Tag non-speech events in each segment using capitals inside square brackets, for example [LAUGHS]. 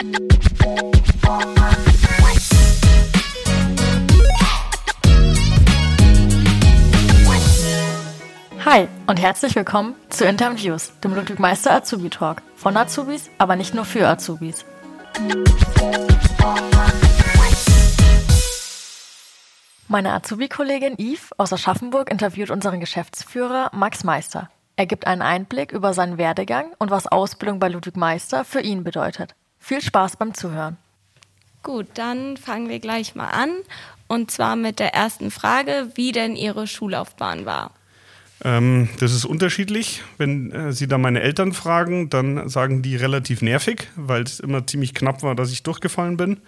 Hi und herzlich willkommen zu Interviews, dem Ludwig Meister Azubi Talk. Von Azubis, aber nicht nur für Azubis. Meine Azubi-Kollegin Yves aus Aschaffenburg interviewt unseren Geschäftsführer Max Meister. Er gibt einen Einblick über seinen Werdegang und was Ausbildung bei Ludwig Meister für ihn bedeutet. Viel Spaß beim Zuhören. Gut, dann fangen wir gleich mal an. Und zwar mit der ersten Frage, wie denn Ihre Schullaufbahn war. Ähm, das ist unterschiedlich. Wenn äh, Sie da meine Eltern fragen, dann sagen die relativ nervig, weil es immer ziemlich knapp war, dass ich durchgefallen bin.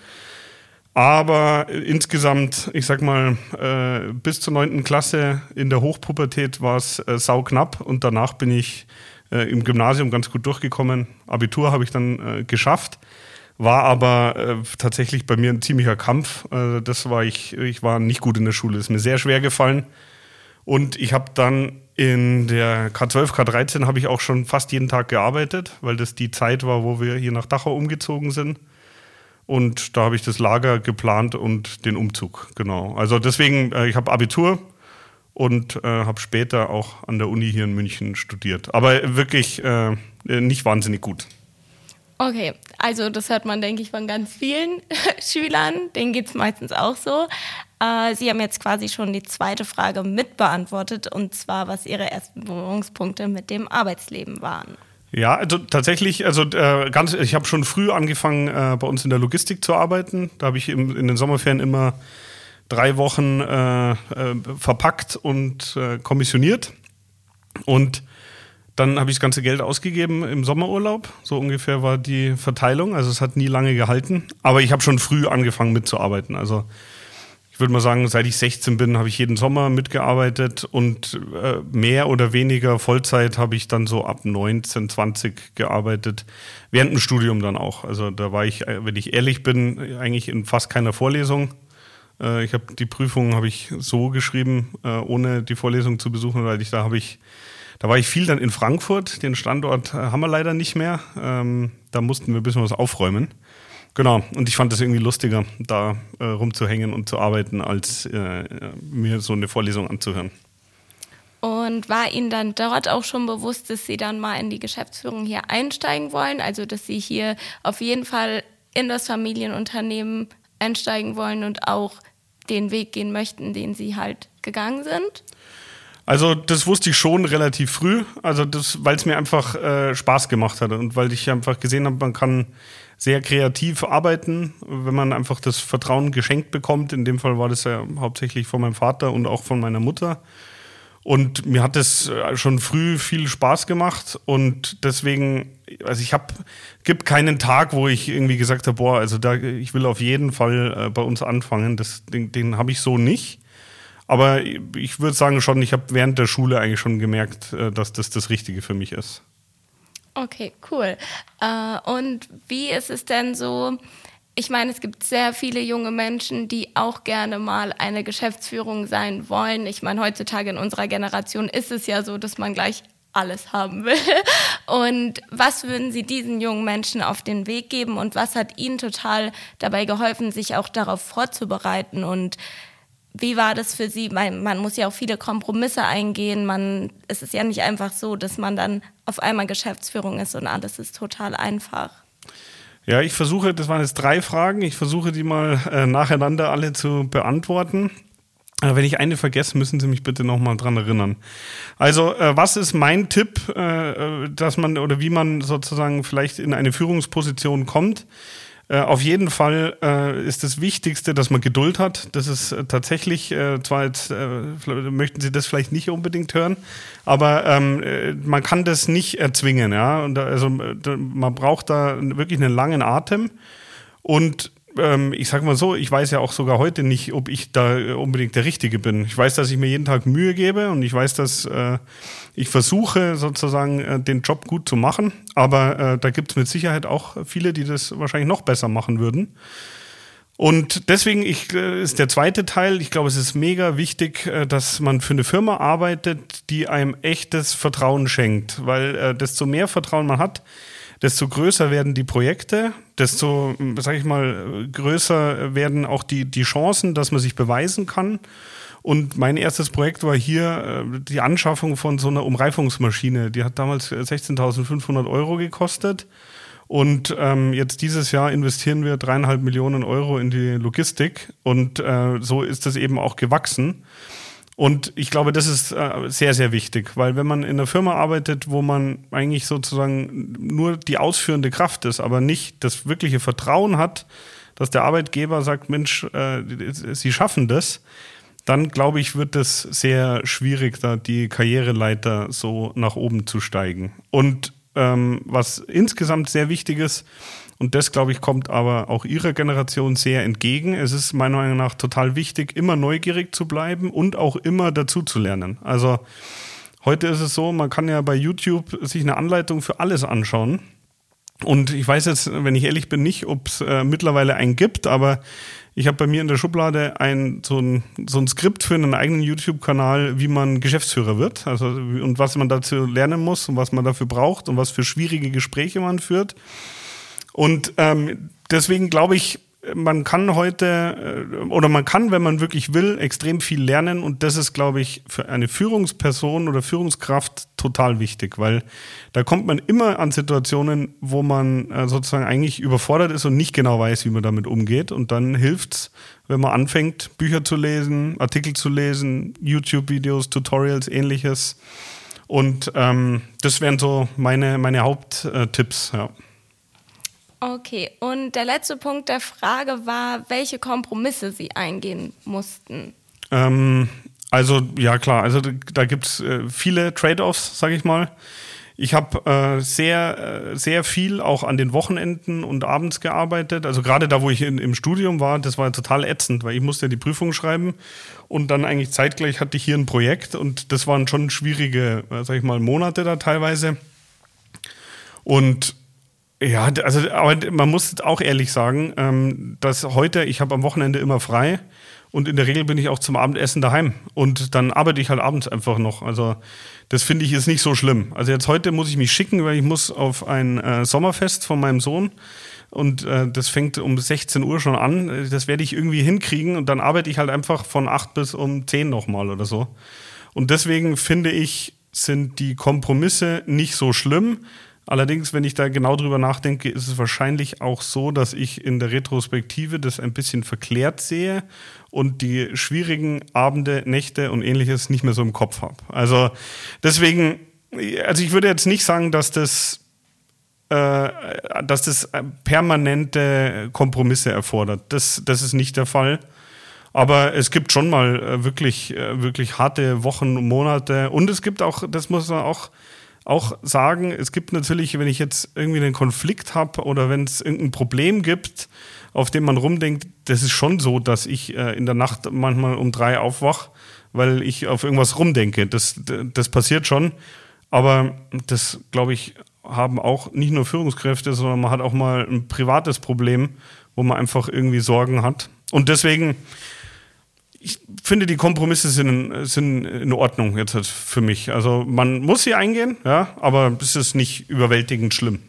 Aber äh, insgesamt, ich sag mal, äh, bis zur neunten Klasse in der Hochpubertät war es äh, sauknapp und danach bin ich äh, im Gymnasium ganz gut durchgekommen. Abitur habe ich dann äh, geschafft, war aber äh, tatsächlich bei mir ein ziemlicher Kampf. Äh, das war ich, ich war nicht gut in der Schule, ist mir sehr schwer gefallen. Und ich habe dann in der K12, K13 habe ich auch schon fast jeden Tag gearbeitet, weil das die Zeit war, wo wir hier nach Dachau umgezogen sind. Und da habe ich das Lager geplant und den Umzug, genau. Also deswegen, äh, ich habe Abitur und äh, habe später auch an der Uni hier in München studiert. Aber wirklich äh, nicht wahnsinnig gut. Okay, also das hört man, denke ich, von ganz vielen [LAUGHS] Schülern. Denen geht es meistens auch so. Äh, Sie haben jetzt quasi schon die zweite Frage mitbeantwortet, und zwar, was Ihre ersten Berührungspunkte mit dem Arbeitsleben waren. Ja, also tatsächlich, also äh, ganz, ich habe schon früh angefangen, äh, bei uns in der Logistik zu arbeiten. Da habe ich im, in den Sommerferien immer drei Wochen äh, äh verpackt und äh, kommissioniert. Und dann habe ich das ganze Geld ausgegeben im Sommerurlaub. So ungefähr war die Verteilung. Also es hat nie lange gehalten. Aber ich habe schon früh angefangen mitzuarbeiten. Also ich würde mal sagen, seit ich 16 bin, habe ich jeden Sommer mitgearbeitet und äh, mehr oder weniger Vollzeit habe ich dann so ab 19, 20 gearbeitet. Während dem Studium dann auch. Also da war ich, äh, wenn ich ehrlich bin, eigentlich in fast keiner Vorlesung. Äh, ich habe die Prüfung habe ich so geschrieben, äh, ohne die Vorlesung zu besuchen, weil ich da habe ich da war ich viel dann in Frankfurt. Den Standort äh, haben wir leider nicht mehr. Ähm, da mussten wir ein bisschen was aufräumen. Genau, und ich fand es irgendwie lustiger, da äh, rumzuhängen und zu arbeiten, als äh, mir so eine Vorlesung anzuhören. Und war Ihnen dann dort auch schon bewusst, dass Sie dann mal in die Geschäftsführung hier einsteigen wollen? Also, dass Sie hier auf jeden Fall in das Familienunternehmen einsteigen wollen und auch den Weg gehen möchten, den Sie halt gegangen sind? Also das wusste ich schon relativ früh, also das, weil es mir einfach äh, Spaß gemacht hat und weil ich einfach gesehen habe, man kann sehr kreativ arbeiten, wenn man einfach das Vertrauen geschenkt bekommt. In dem Fall war das ja hauptsächlich von meinem Vater und auch von meiner Mutter. Und mir hat es äh, schon früh viel Spaß gemacht und deswegen, also ich habe, gibt keinen Tag, wo ich irgendwie gesagt habe, boah, also da, ich will auf jeden Fall äh, bei uns anfangen. Das, den, den habe ich so nicht. Aber ich würde sagen schon, ich habe während der Schule eigentlich schon gemerkt, äh, dass das das Richtige für mich ist. Okay, cool. Und wie ist es denn so? Ich meine, es gibt sehr viele junge Menschen, die auch gerne mal eine Geschäftsführung sein wollen. Ich meine, heutzutage in unserer Generation ist es ja so, dass man gleich alles haben will. [LAUGHS] Und was würden Sie diesen jungen Menschen auf den Weg geben und was hat Ihnen total dabei geholfen, sich auch darauf vorzubereiten und wie war das für Sie? Man, muss ja auch viele Kompromisse eingehen. Man, es ist ja nicht einfach so, dass man dann auf einmal Geschäftsführung ist und alles ist total einfach. Ja, ich versuche, das waren jetzt drei Fragen, ich versuche die mal äh, nacheinander alle zu beantworten. Aber wenn ich eine vergesse, müssen Sie mich bitte nochmal dran erinnern. Also, äh, was ist mein Tipp, äh, äh, dass man oder wie man sozusagen vielleicht in eine Führungsposition kommt? Äh, auf jeden Fall äh, ist das Wichtigste, dass man Geduld hat. Das ist äh, tatsächlich, äh, zwar jetzt äh, möchten Sie das vielleicht nicht unbedingt hören, aber ähm, äh, man kann das nicht erzwingen. Ja? Und da, also man braucht da wirklich einen langen Atem und ähm, ich sag mal so, ich weiß ja auch sogar heute nicht, ob ich da unbedingt der Richtige bin. Ich weiß, dass ich mir jeden Tag Mühe gebe und ich weiß, dass äh, ich versuche sozusagen äh, den Job gut zu machen, aber äh, da gibt es mit Sicherheit auch viele, die das wahrscheinlich noch besser machen würden. Und deswegen ich, äh, ist der zweite Teil, ich glaube, es ist mega wichtig, äh, dass man für eine Firma arbeitet, die einem echtes Vertrauen schenkt, weil äh, desto mehr Vertrauen man hat, desto größer werden die Projekte, desto, sag ich mal, größer werden auch die, die Chancen, dass man sich beweisen kann. Und mein erstes Projekt war hier äh, die Anschaffung von so einer Umreifungsmaschine. Die hat damals 16.500 Euro gekostet. Und ähm, jetzt dieses Jahr investieren wir dreieinhalb Millionen Euro in die Logistik. Und äh, so ist das eben auch gewachsen. Und ich glaube, das ist äh, sehr, sehr wichtig, weil wenn man in einer Firma arbeitet, wo man eigentlich sozusagen nur die ausführende Kraft ist, aber nicht das wirkliche Vertrauen hat, dass der Arbeitgeber sagt, Mensch, äh, Sie schaffen das, dann glaube ich, wird es sehr schwierig, da die Karriereleiter so nach oben zu steigen. Und ähm, was insgesamt sehr wichtig ist, und das, glaube ich, kommt aber auch Ihrer Generation sehr entgegen. Es ist meiner Meinung nach total wichtig, immer neugierig zu bleiben und auch immer dazu zu lernen. Also heute ist es so, man kann ja bei YouTube sich eine Anleitung für alles anschauen. Und ich weiß jetzt, wenn ich ehrlich bin, nicht, ob es äh, mittlerweile einen gibt, aber ich habe bei mir in der Schublade ein so, ein so ein Skript für einen eigenen YouTube-Kanal, wie man Geschäftsführer wird. Also und was man dazu lernen muss und was man dafür braucht und was für schwierige Gespräche man führt. Und ähm, deswegen glaube ich, man kann heute äh, oder man kann, wenn man wirklich will, extrem viel lernen. Und das ist, glaube ich, für eine Führungsperson oder Führungskraft total wichtig, weil da kommt man immer an Situationen, wo man äh, sozusagen eigentlich überfordert ist und nicht genau weiß, wie man damit umgeht. Und dann hilft's, wenn man anfängt, Bücher zu lesen, Artikel zu lesen, YouTube-Videos, Tutorials, ähnliches. Und ähm, das wären so meine, meine Haupttipps, ja. Okay, und der letzte Punkt der Frage war, welche Kompromisse Sie eingehen mussten. Ähm, also ja klar, also da gibt es äh, viele Trade-offs, sage ich mal. Ich habe äh, sehr, äh, sehr viel auch an den Wochenenden und abends gearbeitet. Also gerade da, wo ich in, im Studium war, das war total ätzend, weil ich musste ja die Prüfung schreiben und dann eigentlich zeitgleich hatte ich hier ein Projekt und das waren schon schwierige, äh, sag ich mal, Monate da teilweise. Und ja, also aber man muss auch ehrlich sagen, ähm, dass heute, ich habe am Wochenende immer frei und in der Regel bin ich auch zum Abendessen daheim und dann arbeite ich halt abends einfach noch. Also das finde ich ist nicht so schlimm. Also jetzt heute muss ich mich schicken, weil ich muss auf ein äh, Sommerfest von meinem Sohn und äh, das fängt um 16 Uhr schon an. Das werde ich irgendwie hinkriegen und dann arbeite ich halt einfach von 8 bis um 10 nochmal oder so. Und deswegen finde ich, sind die Kompromisse nicht so schlimm. Allerdings, wenn ich da genau drüber nachdenke, ist es wahrscheinlich auch so, dass ich in der Retrospektive das ein bisschen verklärt sehe und die schwierigen Abende, Nächte und ähnliches nicht mehr so im Kopf habe. Also deswegen, also ich würde jetzt nicht sagen, dass das äh, dass das permanente Kompromisse erfordert. Das, das ist nicht der Fall. Aber es gibt schon mal äh, wirklich, äh, wirklich harte Wochen und Monate. Und es gibt auch, das muss man auch auch sagen, es gibt natürlich, wenn ich jetzt irgendwie einen Konflikt habe oder wenn es irgendein Problem gibt, auf dem man rumdenkt, das ist schon so, dass ich äh, in der Nacht manchmal um drei aufwach, weil ich auf irgendwas rumdenke. Das, das passiert schon. Aber das, glaube ich, haben auch nicht nur Führungskräfte, sondern man hat auch mal ein privates Problem, wo man einfach irgendwie Sorgen hat. Und deswegen ich finde, die Kompromisse sind, sind in Ordnung jetzt halt für mich. Also man muss sie eingehen, ja, aber es ist nicht überwältigend schlimm.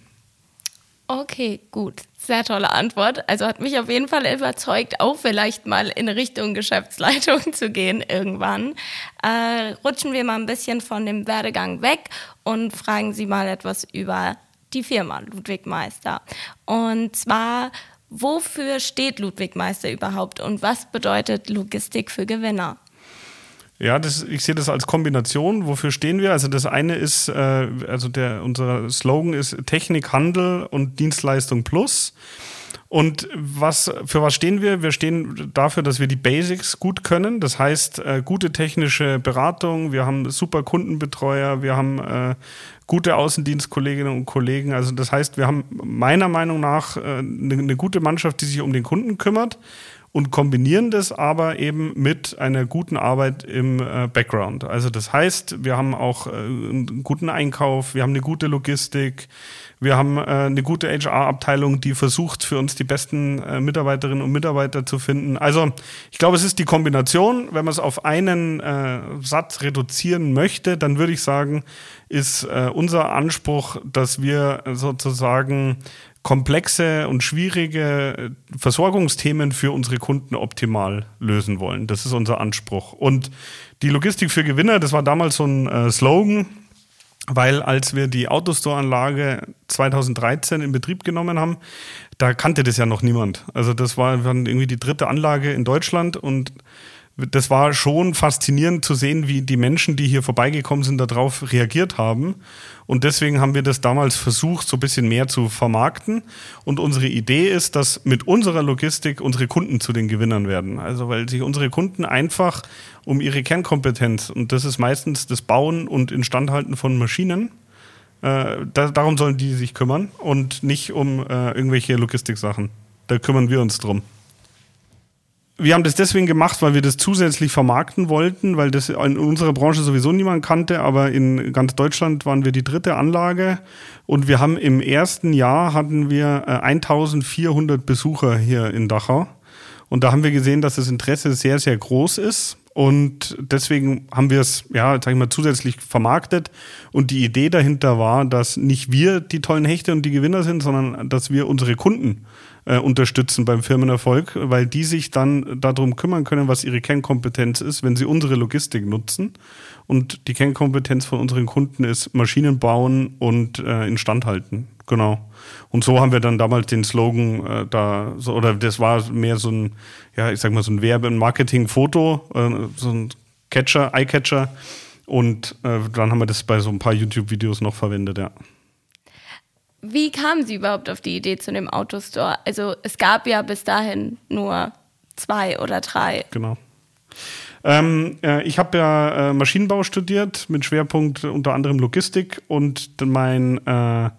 Okay, gut. Sehr tolle Antwort. Also hat mich auf jeden Fall überzeugt, auch vielleicht mal in Richtung Geschäftsleitung [LAUGHS] zu gehen irgendwann. Äh, rutschen wir mal ein bisschen von dem Werdegang weg und fragen Sie mal etwas über die Firma Ludwig Meister. Und zwar Wofür steht Ludwig Meister überhaupt und was bedeutet Logistik für Gewinner? Ja, das, ich sehe das als Kombination. Wofür stehen wir? Also das eine ist, äh, also der, unser Slogan ist Technik, Handel und Dienstleistung plus. Und was, für was stehen wir? Wir stehen dafür, dass wir die Basics gut können. Das heißt, äh, gute technische Beratung, wir haben super Kundenbetreuer, wir haben äh, gute Außendienstkolleginnen und Kollegen. Also das heißt, wir haben meiner Meinung nach äh, eine, eine gute Mannschaft, die sich um den Kunden kümmert und kombinieren das aber eben mit einer guten Arbeit im äh, Background. Also das heißt, wir haben auch äh, einen guten Einkauf, wir haben eine gute Logistik, Wir haben äh, eine gute HR-Abteilung, die versucht, für uns die besten äh, Mitarbeiterinnen und Mitarbeiter zu finden. Also ich glaube, es ist die Kombination. Wenn man es auf einen äh, Satz reduzieren möchte, dann würde ich sagen, ist äh, unser Anspruch, dass wir sozusagen komplexe und schwierige äh, Versorgungsthemen für unsere Kunden optimal lösen wollen. Das ist unser Anspruch. Und die Logistik für Gewinner, das war damals so ein äh, Slogan, weil als wir die Autostore-Anlage 2013 in Betrieb genommen haben, da kannte das ja noch niemand. Also das war irgendwie die dritte Anlage in Deutschland und das war schon faszinierend zu sehen, wie die Menschen, die hier vorbeigekommen sind, darauf reagiert haben. Und deswegen haben wir das damals versucht, so ein bisschen mehr zu vermarkten. Und unsere Idee ist, dass mit unserer Logistik unsere Kunden zu den Gewinnern werden. Also weil sich unsere Kunden einfach um ihre Kernkompetenz, und das ist meistens das Bauen und Instandhalten von Maschinen, äh, da, darum sollen die sich kümmern und nicht um äh, irgendwelche Logistiksachen. Da kümmern wir uns drum wir haben das deswegen gemacht, weil wir das zusätzlich vermarkten wollten, weil das in unserer Branche sowieso niemand kannte, aber in ganz Deutschland waren wir die dritte Anlage. Und wir haben im ersten Jahr hatten wir 1400 äh, Besucher hier in Dachau. Und da haben wir gesehen, dass das Interesse sehr, sehr groß ist. Und deswegen haben wir es, ja, sag ich mal, zusätzlich vermarktet. Und die Idee dahinter war, dass nicht wir die tollen Hechte und die Gewinner sind, sondern dass wir unsere Kunden äh, unterstützen beim Firmenerfolg, weil die sich dann darum kümmern können, was ihre Kernkompetenz ist, wenn sie unsere Logistik nutzen. Und die Kernkompetenz von unseren Kunden ist Maschinen bauen und äh, instandhalten. Genau. Und so haben wir dann damals den Slogan äh, da, so, oder das war mehr so ein, ja, ich sag mal, so ein Werbe- und Marketing-Foto, äh, so ein Catcher, Eye-Catcher. Und äh, dann haben wir das bei so ein paar YouTube-Videos noch verwendet, ja. Wie kamen Sie überhaupt auf die Idee zu dem Autostore? Also es gab ja bis dahin nur zwei oder drei. Genau. Ähm, äh, ich habe ja äh, Maschinenbau studiert mit Schwerpunkt unter anderem Logistik und mein äh,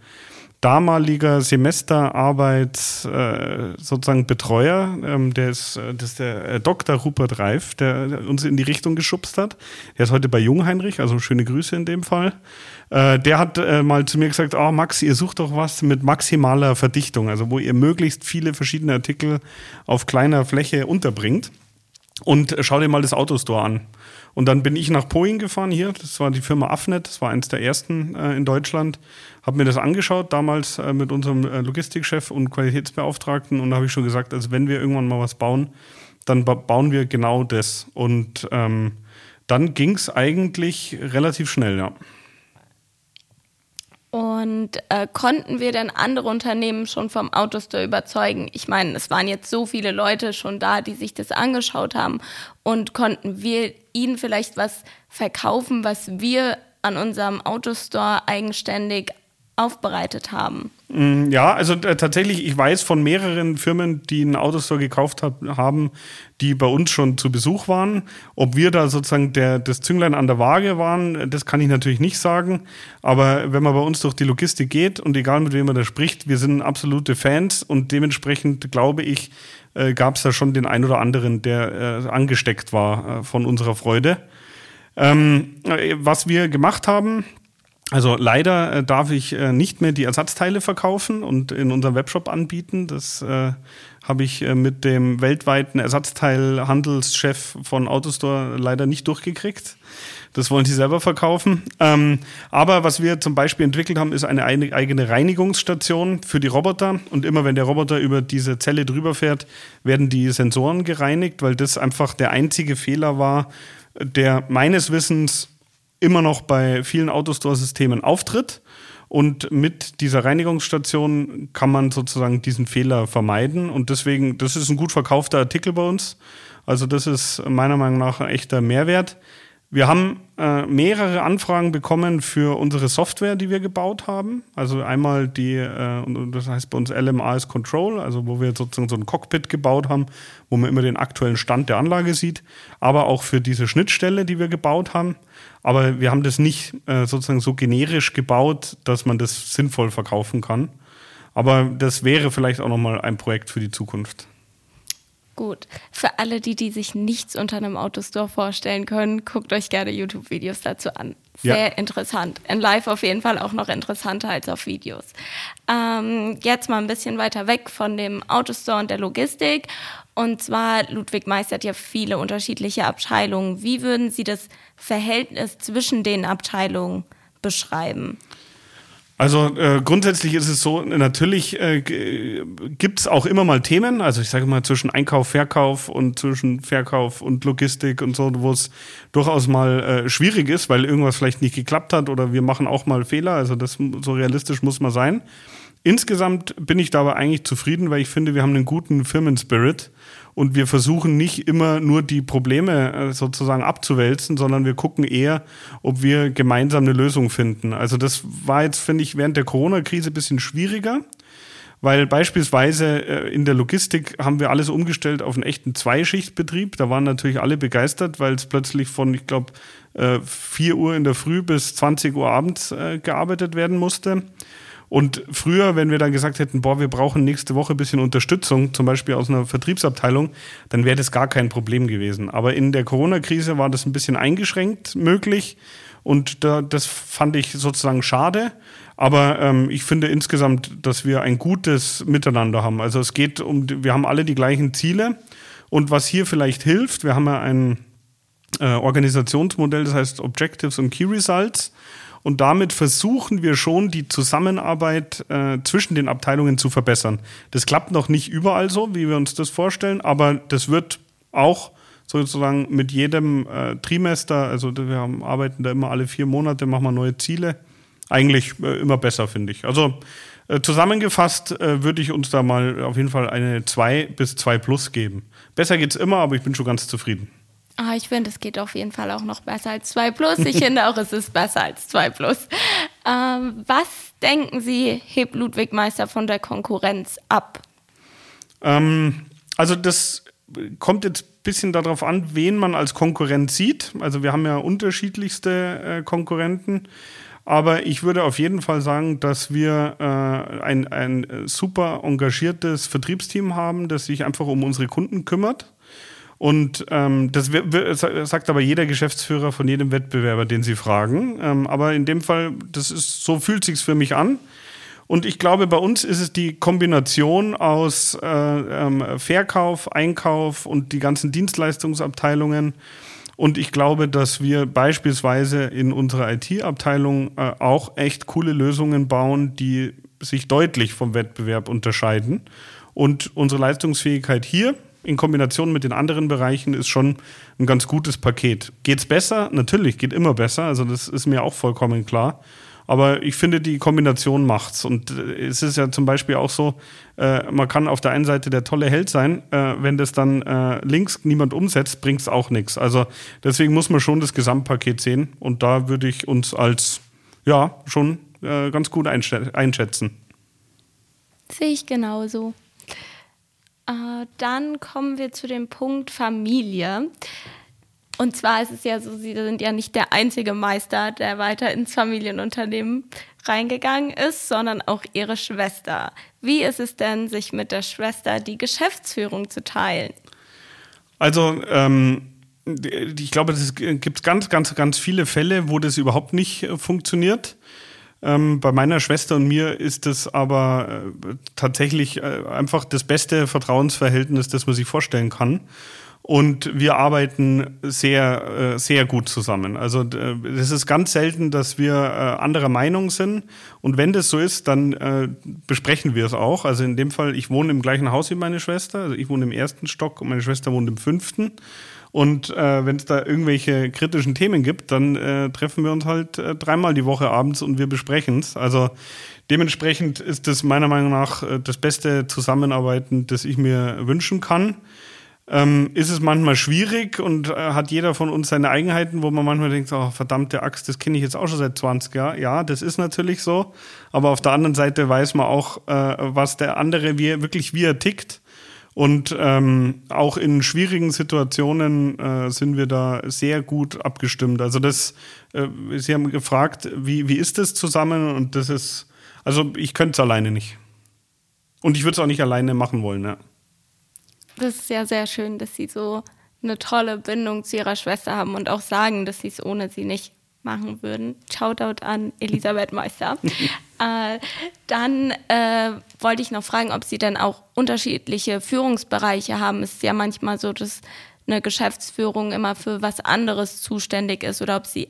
damaliger Semesterarbeit äh, sozusagen Betreuer, ähm, der ist, äh, das ist der äh, Dr. Rupert Reif, der uns in die Richtung geschubst hat. Der ist heute bei Jungheinrich, also schöne Grüße in dem Fall. Äh, der hat äh, mal zu mir gesagt, oh Max, ihr sucht doch was mit maximaler Verdichtung, also wo ihr möglichst viele verschiedene Artikel auf kleiner Fläche unterbringt. Und schau dir mal das Autostore an. Und dann bin ich nach Poing gefahren hier. Das war die Firma Afnet. Das war eines der ersten äh, in Deutschland. Habe mir das angeschaut, damals äh, mit unserem äh, Logistikchef und Qualitätsbeauftragten. Und da habe ich schon gesagt, also wenn wir irgendwann mal was bauen, dann ba bauen wir genau das. Und ähm, dann ging es eigentlich relativ schnell, ja. Und äh, konnten wir denn andere Unternehmen schon vom Autostore überzeugen? Ich meine, es waren jetzt so viele Leute schon da, die sich das angeschaut haben. Und konnten wir ihnen vielleicht was verkaufen, was wir an unserem Autostore eigenständig aufbereitet haben. Mm, ja, also äh, tatsächlich, ich weiß von mehreren Firmen, die einen Autostore gekauft hab, haben, die bei uns schon zu Besuch waren. Ob wir da sozusagen der, das Zünglein an der Waage waren, das kann ich natürlich nicht sagen. Aber wenn man bei uns durch die Logistik geht und egal mit wem man da spricht, wir sind absolute Fans und dementsprechend glaube ich, äh, gab es da schon den einen oder anderen, der äh, angesteckt war äh, von unserer Freude. Ähm, äh, was wir gemacht haben, also leider äh, darf ich äh, nicht mehr die Ersatzteile verkaufen und in unserem Webshop anbieten. Das äh, habe ich äh, mit dem weltweiten Ersatzteilhandelschef von Autostore leider nicht durchgekriegt. Das wollen sie selber verkaufen. Ähm, aber was wir zum Beispiel entwickelt haben, ist eine eigene Reinigungsstation für die Roboter. Und immer wenn der Roboter über diese Zelle drüber fährt, werden die Sensoren gereinigt, weil das einfach der einzige Fehler war, der meines Wissens immer noch bei vielen Autostore-Systemen auftritt. Und mit dieser Reinigungsstation kann man sozusagen diesen Fehler vermeiden. Und deswegen, das ist ein gut verkaufter Artikel bei uns. Also das ist meiner Meinung nach ein echter Mehrwert. Wir haben äh, mehrere Anfragen bekommen für unsere Software, die wir gebaut haben. Also einmal die, äh, das heißt bei uns LMA ist Control, also wo wir sozusagen so ein Cockpit gebaut haben, wo man immer den aktuellen Stand der Anlage sieht, aber auch für diese Schnittstelle, die wir gebaut haben. Aber wir haben das nicht äh, sozusagen so generisch gebaut, dass man das sinnvoll verkaufen kann. Aber das wäre vielleicht auch nochmal ein Projekt für die Zukunft. Gut. Für alle, die, die sich nichts unter einem Autostore vorstellen können, guckt euch gerne YouTube-Videos dazu an. Sehr ja. interessant. In Live auf jeden Fall auch noch interessanter als auf Videos. Ähm, jetzt mal ein bisschen weiter weg von dem Autostore und der Logistik. Und zwar, Ludwig Meister hat ja viele unterschiedliche Abteilungen. Wie würden Sie das Verhältnis zwischen den Abteilungen beschreiben? Also äh, grundsätzlich ist es so, natürlich äh, gibt es auch immer mal Themen, also ich sage mal zwischen Einkauf, Verkauf und zwischen Verkauf und Logistik und so, wo es durchaus mal äh, schwierig ist, weil irgendwas vielleicht nicht geklappt hat oder wir machen auch mal Fehler, also das so realistisch muss man sein. Insgesamt bin ich dabei eigentlich zufrieden, weil ich finde, wir haben einen guten Firmenspirit und wir versuchen nicht immer nur die Probleme äh, sozusagen abzuwälzen, sondern wir gucken eher, ob wir gemeinsam eine Lösung finden. Also das war jetzt, finde ich, während der Corona-Krise ein bisschen schwieriger. Weil beispielsweise äh, in der Logistik haben wir alles umgestellt auf einen echten Zweischichtbetrieb. Da waren natürlich alle begeistert, weil es plötzlich von, ich glaube, 4 Uhr in der Früh bis 20 Uhr abends äh, gearbeitet werden musste. Und früher, wenn wir dann gesagt hätten, boah, wir brauchen nächste Woche ein bisschen Unterstützung, zum Beispiel aus einer Vertriebsabteilung, dann wäre das gar kein Problem gewesen. Aber in der Corona-Krise war das ein bisschen eingeschränkt möglich. Und da, das fand ich sozusagen schade. Aber ähm, ich finde insgesamt, dass wir ein gutes Miteinander haben. Also es geht um, wir haben alle die gleichen Ziele. Und was hier vielleicht hilft, wir haben ja ein äh, Organisationsmodell, das heißt Objectives und Key Results. Und damit versuchen wir schon, die Zusammenarbeit äh, zwischen den Abteilungen zu verbessern. Das klappt noch nicht überall so, wie wir uns das vorstellen, aber das wird auch sozusagen mit jedem äh, Trimester, also wir haben, arbeiten da immer alle vier Monate, machen wir neue Ziele, eigentlich äh, immer besser, finde ich. Also äh, zusammengefasst äh, würde ich uns da mal auf jeden Fall eine 2 bis 2 plus geben. Besser geht's immer, aber ich bin schon ganz zufrieden. Ah, ich finde, es geht auf jeden Fall auch noch besser als 2 Plus. Ich finde auch, es ist besser als 2 Plus. Ähm, was denken Sie, hebt Ludwig Meister von der Konkurrenz ab? Ähm, also das kommt jetzt ein bisschen darauf an, wen man als Konkurrent sieht. Also wir haben ja unterschiedlichste äh, Konkurrenten. Aber ich würde auf jeden Fall sagen, dass wir äh, ein, ein super engagiertes Vertriebsteam haben, das sich einfach um unsere Kunden kümmert und ähm, das sagt aber jeder Geschäftsführer von jedem Wettbewerber, den sie fragen. Ähm, aber in dem Fall, das ist so fühlt sich's für mich an. Und ich glaube, bei uns ist es die Kombination aus äh, ähm, Verkauf, Einkauf und die ganzen Dienstleistungsabteilungen. Und ich glaube, dass wir beispielsweise in unserer IT-Abteilung äh, auch echt coole Lösungen bauen, die sich deutlich vom Wettbewerb unterscheiden. Und unsere Leistungsfähigkeit hier in Kombination mit den anderen Bereichen ist schon ein ganz gutes Paket. Geht's besser? Natürlich, geht immer besser. Also das ist mir auch vollkommen klar. Aber ich finde, die Kombination macht's. Und äh, es ist ja zum Beispiel auch so, äh, man kann auf der einen Seite der tolle Held sein, äh, wenn das dann äh, links niemand umsetzt, bringt's auch nichts. Also deswegen muss man schon das Gesamtpaket sehen. Und da würde ich uns als, ja, schon äh, ganz gut einschätzen. Sehe ich genauso. Äh, dann kommen wir zu dem Punkt Familie. Und zwar ist es ja so, Sie sind ja nicht der einzige Meister, der weiter ins Familienunternehmen reingegangen ist, sondern auch Ihre Schwester. Wie ist es denn, sich mit der Schwester die Geschäftsführung zu teilen? Also, ähm, ich glaube, es gibt ganz, ganz, ganz viele Fälle, wo das überhaupt nicht äh, funktioniert. Ähm, bei meiner Schwester und mir ist es aber äh, tatsächlich äh, einfach das beste Vertrauensverhältnis, das man sich vorstellen kann. Und wir arbeiten sehr, äh, sehr gut zusammen. Also es ist ganz selten, dass wir äh, anderer Meinung sind. Und wenn das so ist, dann äh, besprechen wir es auch. Also in dem Fall, ich wohne im gleichen Haus wie meine Schwester. Also ich wohne im ersten Stock und meine Schwester wohnt im fünften. Und äh, wenn es da irgendwelche kritischen Themen gibt, dann äh, treffen wir uns halt äh, dreimal die Woche abends und wir besprechen es. Also dementsprechend ist das meiner Meinung nach äh, das beste Zusammenarbeiten, das ich mir wünschen kann. Ähm, ist es manchmal schwierig und äh, hat jeder von uns seine Eigenheiten, wo man manchmal denkt, oh, verdammte Axt, das kenne ich jetzt auch schon seit 20 Jahren. Ja, das ist natürlich so. Aber auf der anderen Seite weiß man auch, äh, was der andere wie, wirklich wie er tickt. Und ähm, auch in schwierigen Situationen äh, sind wir da sehr gut abgestimmt. Also das, äh, Sie haben gefragt, wie, wie ist das zusammen? Und das ist, also ich könnte es alleine nicht. Und ich würde es auch nicht alleine machen wollen, ja. Das ist ja sehr schön, dass Sie so eine tolle Bindung zu Ihrer Schwester haben und auch sagen, dass Sie es ohne sie nicht machen würden. Shoutout an Elisabeth Meister. [LAUGHS] äh, dann äh, wollte ich noch fragen, ob Sie denn auch unterschiedliche Führungsbereiche haben. Es ist ja manchmal so, dass eine Geschäftsführung immer für was anderes zuständig ist oder ob Sie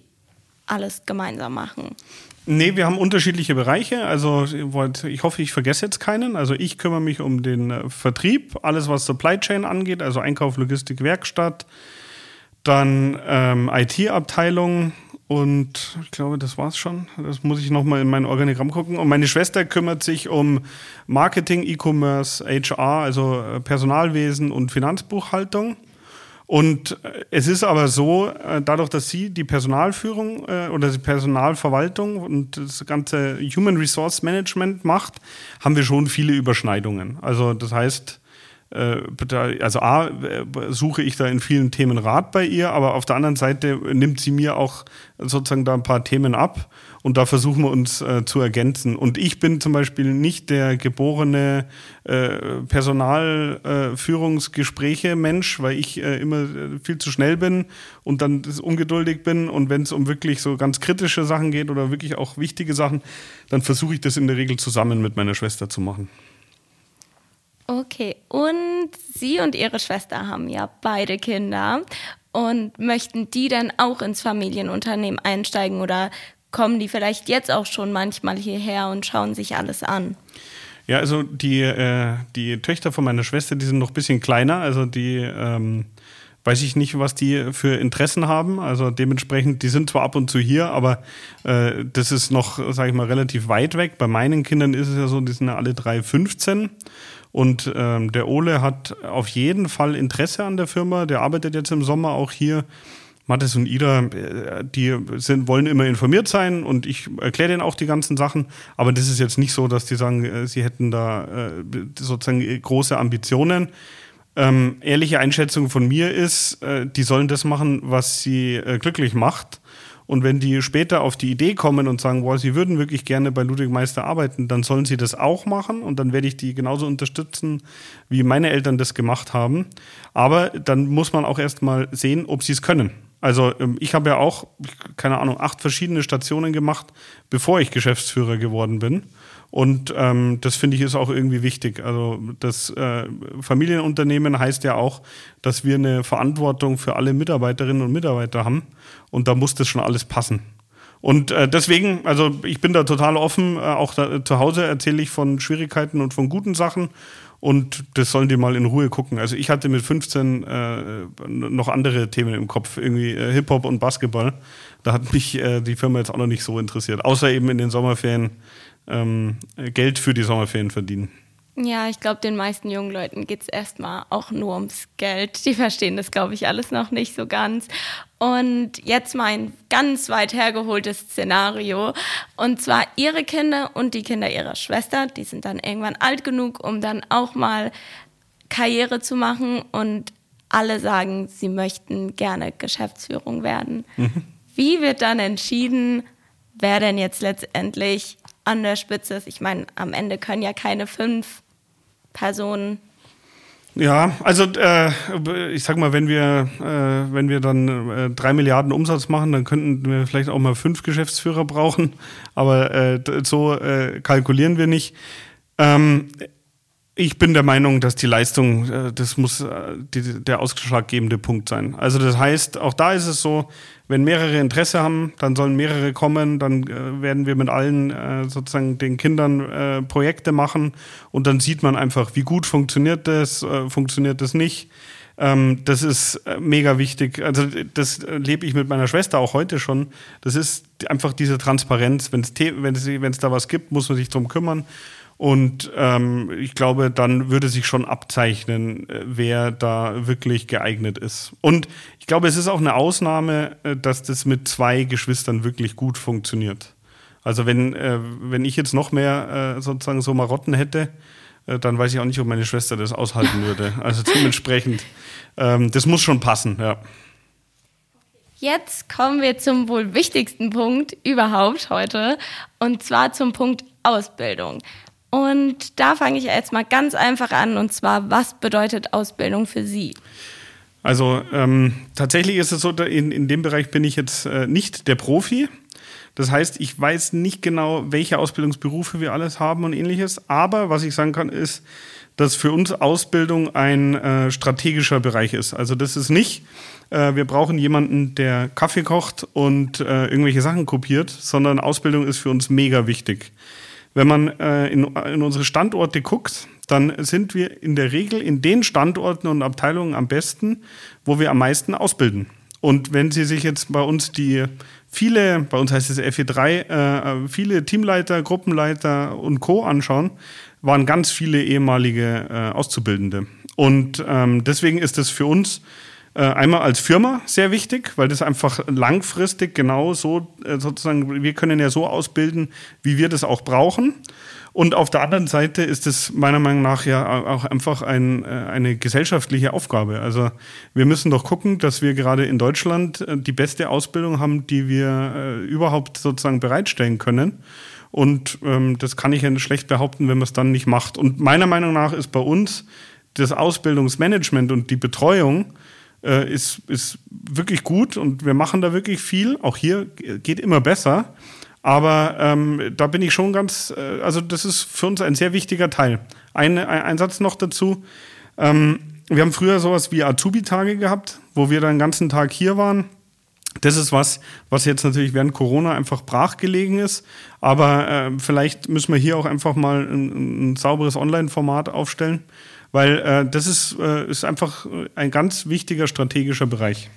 alles gemeinsam machen. Nee, wir haben unterschiedliche Bereiche. Also ich hoffe, ich vergesse jetzt keinen. Also ich kümmere mich um den äh, Vertrieb, alles was Supply Chain angeht, also Einkauf, Logistik, Werkstatt, dann ähm, IT-Abteilung und ich glaube, das war's schon. Das muss ich nochmal in mein Organigramm gucken. Und meine Schwester kümmert sich um Marketing, E-Commerce, HR, also äh, Personalwesen und Finanzbuchhaltung. Und äh, es ist aber so, äh, dadurch, dass sie die Personalführung oder die Personalverwaltung und das ganze Human Resource Management macht, haben wir schon viele Überschneidungen. Also das heißt, also A, suche ich da in vielen Themen Rat bei ihr, aber auf der anderen Seite nimmt sie mir auch sozusagen da ein paar Themen ab und da versuchen wir uns äh, zu ergänzen. Und ich bin zum Beispiel nicht der geborene äh, Personalführungsgespräche-Mensch, weil ich äh, immer äh, viel zu schnell bin und dann ungeduldig bin. Und wenn es um wirklich so ganz kritische Sachen geht oder wirklich auch wichtige Sachen, dann versuche ich das in der Regel zusammen mit meiner Schwester zu machen. Okay, und Sie und Ihre Schwester haben ja beide Kinder und möchten die dann auch ins Familienunternehmen einsteigen oder kommen die vielleicht jetzt auch schon manchmal hierher und schauen sich alles an? Ja, also die, äh, die Töchter von meiner Schwester, die sind noch ein bisschen kleiner. Also die ähm, weiß ich nicht, was die für Interessen haben. Also dementsprechend, die sind zwar ab und zu hier, aber äh, das ist noch, sage ich mal, relativ weit weg. Bei meinen Kindern ist es ja so, die sind ja alle drei 15. Und ähm, der Ole hat auf jeden Fall Interesse an der Firma. Der arbeitet jetzt im Sommer auch hier. Mathis und Ida, äh, die sind, wollen immer informiert sein und ich erkläre denen auch die ganzen Sachen. Aber das ist jetzt nicht so, dass die sagen, äh, sie hätten da äh, sozusagen große Ambitionen. Ähm, ehrliche Einschätzung von mir ist, äh, die sollen das machen, was sie äh, glücklich macht. Und wenn die später auf die Idee kommen und sagen, boah, sie würden wirklich gerne bei Ludwig Meister arbeiten, dann sollen sie das auch machen und dann werde ich die genauso unterstützen, wie meine Eltern das gemacht haben. Aber dann muss man auch erst mal sehen, ob sie es können. Also ähm, ich habe ja auch, keine Ahnung, acht verschiedene Stationen gemacht, bevor ich Geschäftsführer geworden bin. Und ähm, das finde ich ist auch irgendwie wichtig. Also das äh, Familienunternehmen heißt ja auch, dass wir eine Verantwortung für alle Mitarbeiterinnen und Mitarbeiter haben. Und da muss das schon alles passen. Und äh, deswegen, also ich bin da total offen. Äh, auch da, zu Hause erzähle ich von Schwierigkeiten und von guten Sachen. Und das sollen die mal in Ruhe gucken. Also ich hatte mit 15 äh, noch andere Themen im Kopf, irgendwie äh, Hip-Hop und Basketball. Da hat mich äh, die Firma jetzt auch noch nicht so interessiert. Außer eben in den Sommerferien ähm, Geld für die Sommerferien verdienen. Ja, ich glaube, den meisten jungen Leuten geht es erstmal auch nur ums Geld. Die verstehen das, glaube ich, alles noch nicht so ganz. Und jetzt mein ganz weit hergeholtes Szenario. Und zwar ihre Kinder und die Kinder ihrer Schwester, die sind dann irgendwann alt genug, um dann auch mal Karriere zu machen. Und alle sagen, sie möchten gerne Geschäftsführung werden. Mhm. Wie wird dann entschieden, wer denn jetzt letztendlich an der Spitze ist? Ich meine, am Ende können ja keine fünf Personen? Ja, also äh, ich sag mal, wenn wir, äh, wenn wir dann äh, drei Milliarden Umsatz machen, dann könnten wir vielleicht auch mal fünf Geschäftsführer brauchen, aber äh, so äh, kalkulieren wir nicht. Ähm, ich bin der Meinung, dass die Leistung, äh, das muss äh, die, der ausschlaggebende Punkt sein. Also das heißt, auch da ist es so, wenn mehrere Interesse haben, dann sollen mehrere kommen, dann äh, werden wir mit allen äh, sozusagen den Kindern äh, Projekte machen und dann sieht man einfach, wie gut funktioniert das, äh, funktioniert das nicht. Ähm, das ist mega wichtig. Also das lebe ich mit meiner Schwester auch heute schon. Das ist einfach diese Transparenz. Wenn es da was gibt, muss man sich drum kümmern. Und ähm, ich glaube, dann würde sich schon abzeichnen, äh, wer da wirklich geeignet ist. Und ich glaube, es ist auch eine Ausnahme, äh, dass das mit zwei Geschwistern wirklich gut funktioniert. Also wenn, äh, wenn ich jetzt noch mehr äh, sozusagen so Marotten hätte, äh, dann weiß ich auch nicht, ob meine Schwester das aushalten würde. [LAUGHS] Also dementsprechend, ähm, das muss schon passen, ja. Jetzt kommen wir zum wohl wichtigsten Punkt überhaupt heute, und zwar zum Punkt Ausbildung. Und da fange ich jetzt mal ganz einfach an. Und zwar, was bedeutet Ausbildung für Sie? Also ähm, tatsächlich ist es so, in, in dem Bereich bin ich jetzt äh, nicht der Profi. Das heißt, ich weiß nicht genau, welche Ausbildungsberufe wir alles haben und ähnliches. Aber was ich sagen kann, ist, dass für uns Ausbildung ein äh, strategischer Bereich ist. Also das ist nicht, äh, wir brauchen jemanden, der Kaffee kocht und äh, irgendwelche Sachen kopiert, sondern Ausbildung ist für uns mega wichtig. Wenn man äh, in, in unsere Standorte guckt, dann sind wir in der Regel in den Standorten und Abteilungen am besten, wo wir am meisten ausbilden. Und wenn Sie sich jetzt bei uns die viele, bei uns heißt es FE3, äh, viele Teamleiter, Gruppenleiter und Co. anschauen, waren ganz viele ehemalige äh, Auszubildende. Und ähm, deswegen ist es für uns äh, einmal als Firma sehr wichtig, weil das einfach langfristig genau so äh, sozusagen, wir können ja so ausbilden, wie wir das auch brauchen. Und auf der anderen Seite ist es meiner Meinung nach ja auch einfach ein, äh, eine gesellschaftliche Aufgabe. Also wir müssen doch gucken, dass wir gerade in Deutschland die beste Ausbildung haben, die wir äh, überhaupt sozusagen bereitstellen können. Und ähm, das kann ich ja schlecht behaupten, wenn man es dann nicht macht. Und meiner Meinung nach ist bei uns das Ausbildungsmanagement und die Betreuung äh, ist, ist wirklich gut und wir machen da wirklich viel. Auch hier geht immer besser. Aber ähm, da bin ich schon ganz, äh, also das ist für uns ein sehr wichtiger Teil. Ein, ein, ein Satz noch dazu. Ähm, wir haben früher sowas wie Azubi-Tage gehabt, wo wir dann den ganzen Tag hier waren. Das ist was, was jetzt natürlich während Corona einfach brachgelegen ist. Aber äh, vielleicht müssen wir hier auch einfach mal ein, ein sauberes Online-Format aufstellen, weil äh, das ist, äh, ist einfach ein ganz wichtiger strategischer Bereich.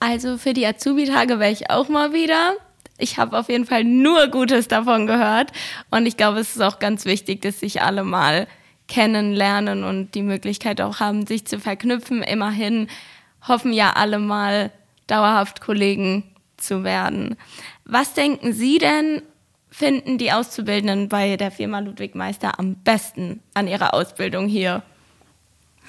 Also für die Azubi-Tage wäre ich auch mal wieder. Ich habe auf jeden Fall nur Gutes davon gehört. Und ich glaube, es ist auch ganz wichtig, dass sich alle mal kennenlernen und die Möglichkeit auch haben, sich zu verknüpfen. Immerhin hoffen ja alle mal dauerhaft Kollegen zu werden. Was denken Sie denn, finden die Auszubildenden bei der Firma Ludwig Meister am besten an ihrer Ausbildung hier?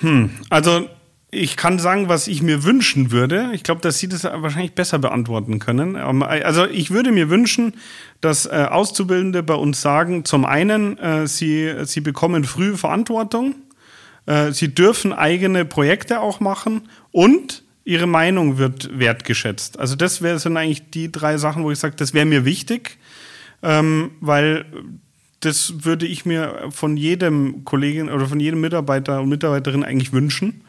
Hm, also ich kann sagen, was ich mir wünschen würde. Ich glaube, dass Sie das wahrscheinlich besser beantworten können. Ähm, also ich würde mir wünschen, dass äh, Auszubildende bei uns sagen, zum einen, äh, sie, sie bekommen früh Verantwortung, äh, sie dürfen eigene Projekte auch machen und ihre Meinung wird wertgeschätzt. Also das wär, sind eigentlich die drei Sachen, wo ich sage, das wäre mir wichtig ähm, weil das würde ich mir von jedem Kollegen oder von jedem Mitarbeiter und Mitarbeiterin eigentlich wünschen.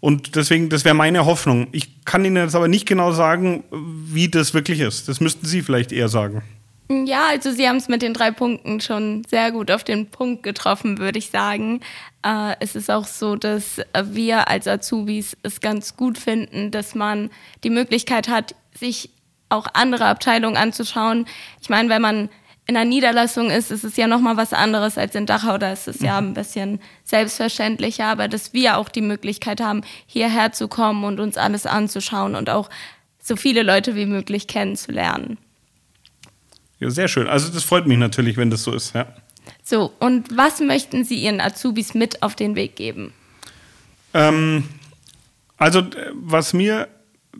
Und deswegen, das wäre meine Hoffnung. Ich kann Ihnen jetzt aber nicht genau sagen, wie das wirklich ist. Das müssten Sie vielleicht eher sagen. Ja, also Sie haben es mit den drei Punkten schon sehr gut auf den Punkt getroffen, würde ich sagen. Äh, es ist auch so, dass wir als Azubis es ganz gut finden, dass man die Möglichkeit hat, sich auch andere Abteilungen anzuschauen. Ich meine, wenn man in einer Niederlassung ist, ist es ja nochmal was anderes als in Dachau. Da ist es ja mhm. ein bisschen selbstverständlicher, aber dass wir auch die Möglichkeit haben, hierher zu kommen und uns alles anzuschauen und auch so viele Leute wie möglich kennenzulernen. Ja, sehr schön. Also das freut mich natürlich, wenn das so ist, ja. So, und was möchten Sie Ihren Azubis mit auf den Weg geben? Ähm, also, was mir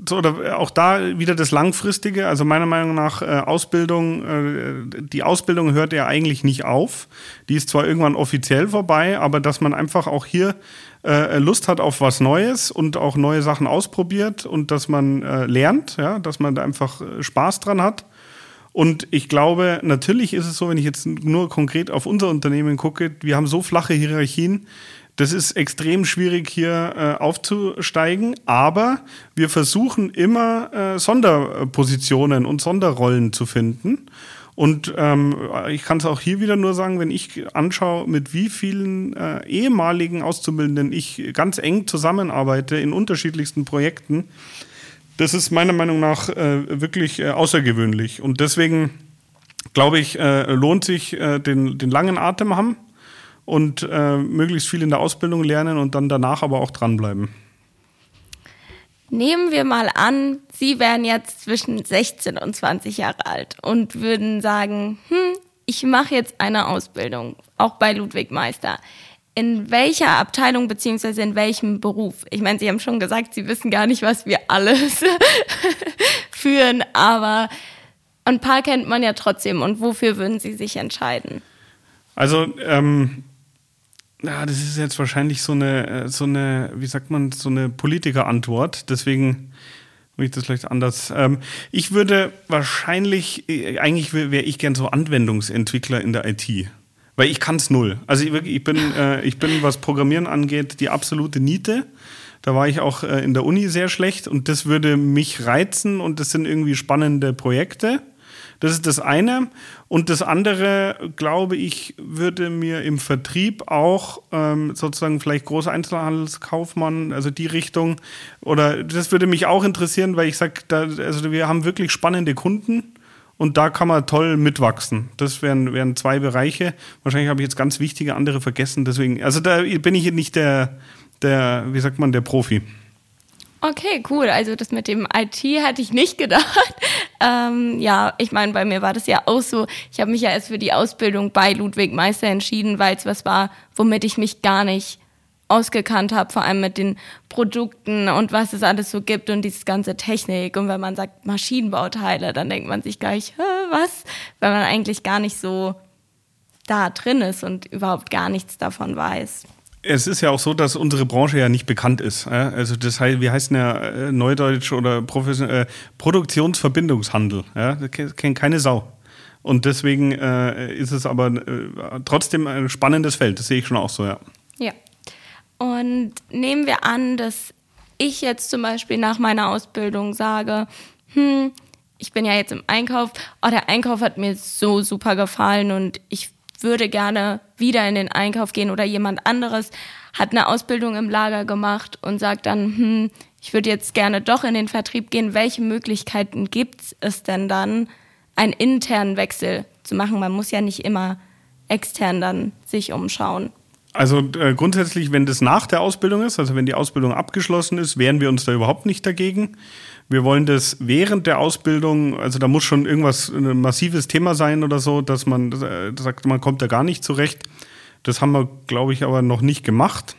so, oder auch da wieder das Langfristige. Also meiner Meinung nach äh, Ausbildung, äh, die Ausbildung hört ja eigentlich nicht auf. Die ist zwar irgendwann offiziell vorbei, aber dass man einfach auch hier äh, Lust hat auf was Neues und auch neue Sachen ausprobiert und dass man äh, lernt, ja, dass man da einfach äh, Spaß dran hat. Und ich glaube, natürlich ist es so, wenn ich jetzt nur konkret auf unser Unternehmen gucke, wir haben so flache Hierarchien, das ist extrem schwierig hier äh, aufzusteigen, aber wir versuchen immer äh, Sonderpositionen und Sonderrollen zu finden. Und ähm, ich kann es auch hier wieder nur sagen, wenn ich anschaue, mit wie vielen äh, ehemaligen Auszubildenden ich ganz eng zusammenarbeite in unterschiedlichsten Projekten, das ist meiner Meinung nach äh, wirklich äh, außergewöhnlich. Und deswegen glaube ich, äh, lohnt sich äh, den, den langen Atem haben und äh, möglichst viel in der Ausbildung lernen und dann danach aber auch dranbleiben. Nehmen wir mal an, Sie wären jetzt zwischen 16 und 20 Jahre alt und würden sagen, hm, ich mache jetzt eine Ausbildung, auch bei Ludwig Meister. In welcher Abteilung beziehungsweise in welchem Beruf? Ich meine, Sie haben schon gesagt, Sie wissen gar nicht, was wir alles [LAUGHS] führen, aber ein paar kennt man ja trotzdem. Und wofür würden Sie sich entscheiden? Also, ähm, ja, das ist jetzt wahrscheinlich so eine, äh, so eine, wie sagt man, so eine Politikerantwort. Deswegen würde ich das vielleicht anders. Ähm, ich würde wahrscheinlich, äh, eigentlich wäre ich gern so Anwendungsentwickler in der IT. Weil ich kann es null. Also ich, ich, bin, äh, ich bin, was Programmieren angeht, die absolute Niete. Da war ich auch äh, in der Uni sehr schlecht und das würde mich reizen und das sind irgendwie spannende Projekte. Das ist das eine. Und das andere, glaube ich, würde mir im Vertrieb auch ähm, sozusagen vielleicht großer Einzelhandelskaufmann, also die Richtung, oder das würde mich auch interessieren, weil ich sage, also wir haben wirklich spannende Kunden. Und da kann man toll mitwachsen. Das wären, wären zwei Bereiche. Wahrscheinlich habe ich jetzt ganz wichtige andere vergessen. Deswegen, also da bin ich nicht der, der, wie sagt man, der Profi. Okay, cool. Also das mit dem IT hatte ich nicht gedacht. [LAUGHS] Ähm, ja, ich meine, bei mir war das ja auch so. Ich habe mich ja erst für die Ausbildung bei Ludwig Meister entschieden, weil es was war, womit ich mich gar nicht ausgekannt habe, vor allem mit den Produkten und was es alles so gibt und dieses ganze Technik. Und wenn man sagt Maschinenbauteile, dann denkt man sich gleich, was? Weil man eigentlich gar nicht so da drin ist und überhaupt gar nichts davon weiß. Es ist ja auch so, dass unsere Branche ja nicht bekannt ist. Also das heißt, wir heißen ja Neudeutsch oder äh, Produktionsverbindungshandel. Ja? Das kennt keine Sau. Und deswegen äh, ist es aber äh, trotzdem ein spannendes Feld. Das sehe ich schon auch so, ja. Ja. Und nehmen wir an, dass ich jetzt zum Beispiel nach meiner Ausbildung sage, hm, ich bin ja jetzt im Einkauf, oh, der Einkauf hat mir so super gefallen und ich würde gerne wieder in den Einkauf gehen oder jemand anderes hat eine Ausbildung im Lager gemacht und sagt dann, hm, ich würde jetzt gerne doch in den Vertrieb gehen. Welche Möglichkeiten gibt es denn dann, einen internen Wechsel zu machen? Man muss ja nicht immer extern dann sich umschauen. Also äh, grundsätzlich, wenn das nach der Ausbildung ist, also wenn die Ausbildung abgeschlossen ist, wehren wir uns da überhaupt nicht dagegen. Wir wollen das während der Ausbildung, also da muss schon irgendwas, ein massives Thema sein oder so, dass man äh, sagt, man kommt da gar nicht zurecht. Das haben wir, glaube ich, aber noch nicht gemacht.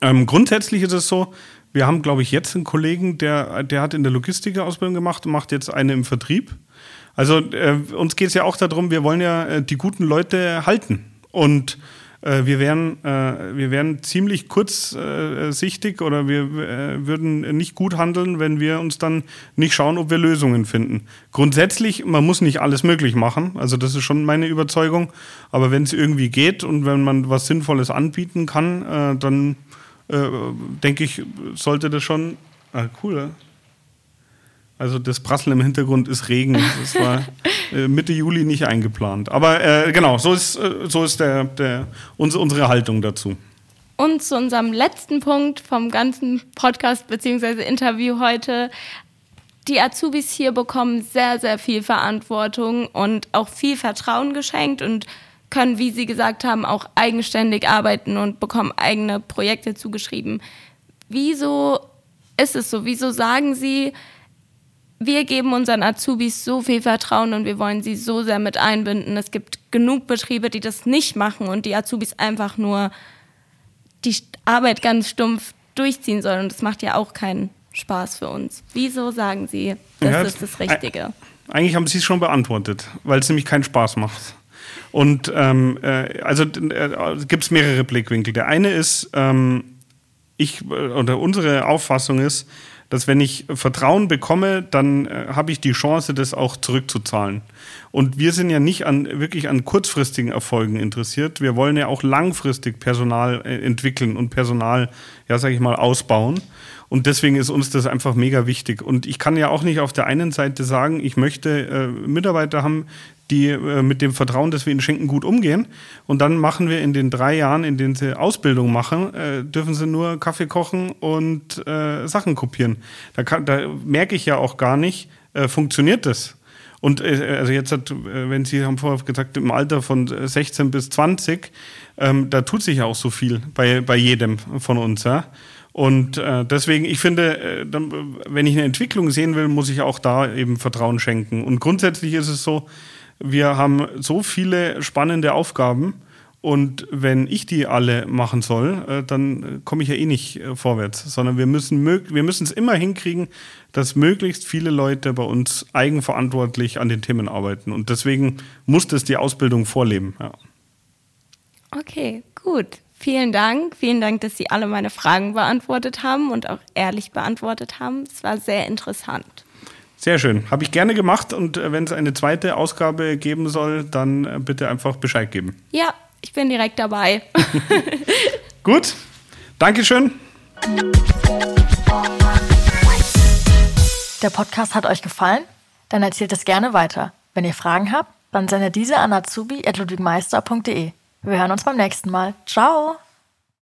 Ähm, grundsätzlich ist es so, wir haben, glaube ich, jetzt einen Kollegen, der, der hat in der Logistik Ausbildung gemacht und macht jetzt eine im Vertrieb. Also äh, uns geht es ja auch darum, wir wollen ja äh, die guten Leute halten. Und wir wären, äh, wir wären ziemlich kurzsichtig oder wir äh, würden nicht gut handeln, wenn wir uns dann nicht schauen, ob wir Lösungen finden. Grundsätzlich, man muss nicht alles möglich machen, also das ist schon meine Überzeugung, aber wenn es irgendwie geht und wenn man was Sinnvolles anbieten kann, dann denke ich, sollte das schon, ah, cool, also das Prasseln im Hintergrund ist Regen. Das war [LAUGHS] äh, Mitte Juli nicht eingeplant. Aber äh, genau, so ist, äh, so ist der, der, unsere Haltung dazu. Und zu unserem letzten Punkt vom ganzen Podcast bzw. Interview heute. Die Azubis hier bekommen sehr, sehr viel Verantwortung und auch viel Vertrauen geschenkt und können, wie Sie gesagt haben, auch eigenständig arbeiten und bekommen eigene Projekte zugeschrieben. Wieso ist es so? Wieso sagen Sie, wir geben unseren Azubis so viel Vertrauen und wir wollen sie so sehr mit einbinden. Es gibt genug Betriebe, die das nicht machen und die Azubis einfach nur die Arbeit ganz stumpf durchziehen sollen. Und das macht ja auch keinen Spaß für uns. Wieso sagen Sie, das ja, ist das Richtige? Eigentlich haben Sie es schon beantwortet, weil es nämlich keinen Spaß macht. Und ähm, äh, also äh, gibt es mehrere Blickwinkel. Der eine ist, ähm, ich äh, oder unsere Auffassung ist, dass wenn ich Vertrauen bekomme, dann äh, habe ich die Chance, das auch zurückzuzahlen. Und wir sind ja nicht an wirklich an kurzfristigen Erfolgen interessiert. Wir wollen ja auch langfristig Personal äh, entwickeln und Personal, ja, sage ich mal, ausbauen. Und deswegen ist uns das einfach mega wichtig. Und ich kann ja auch nicht auf der einen Seite sagen, ich möchte äh, Mitarbeiter haben, die äh, mit dem Vertrauen, das wir ihnen schenken, gut umgehen. Und dann machen wir in den drei Jahren, in denen sie Ausbildung machen, äh, dürfen sie nur Kaffee kochen und äh, Sachen kopieren. Da, da merke ich ja auch gar nicht, äh, funktioniert das? Und äh, also jetzt hat, äh, wenn Sie haben vorher gesagt, im Alter von 16 bis 20, ähm, da tut sich ja auch so viel bei, bei jedem von uns. Ja? Und äh, deswegen, ich finde, äh, wenn ich eine Entwicklung sehen will, muss ich auch da eben Vertrauen schenken. Und grundsätzlich ist es so, wir haben so viele spannende Aufgaben. Und wenn ich die alle machen soll, äh, dann komme ich ja eh nicht äh, vorwärts, sondern wir müssen wir müssen es immer hinkriegen, dass möglichst viele Leute bei uns eigenverantwortlich an den Themen arbeiten. Und deswegen muss das die Ausbildung vorleben. Ja. Okay, gut. Vielen Dank. Vielen Dank, dass Sie alle meine Fragen beantwortet haben und auch ehrlich beantwortet haben. Es war sehr interessant. Sehr schön. Habe ich gerne gemacht und äh, wenn es eine zweite Ausgabe geben soll, dann äh, bitte einfach Bescheid geben. Ja, ich bin direkt dabei. [LAUGHS] Gut. Dankeschön. Der Podcast hat euch gefallen? Dann erzählt es gerne weiter. Wenn ihr Fragen habt, dann sendet diese an azubi.ludwigmeister.de. Wir hören uns beim nächsten Mal. Ciao!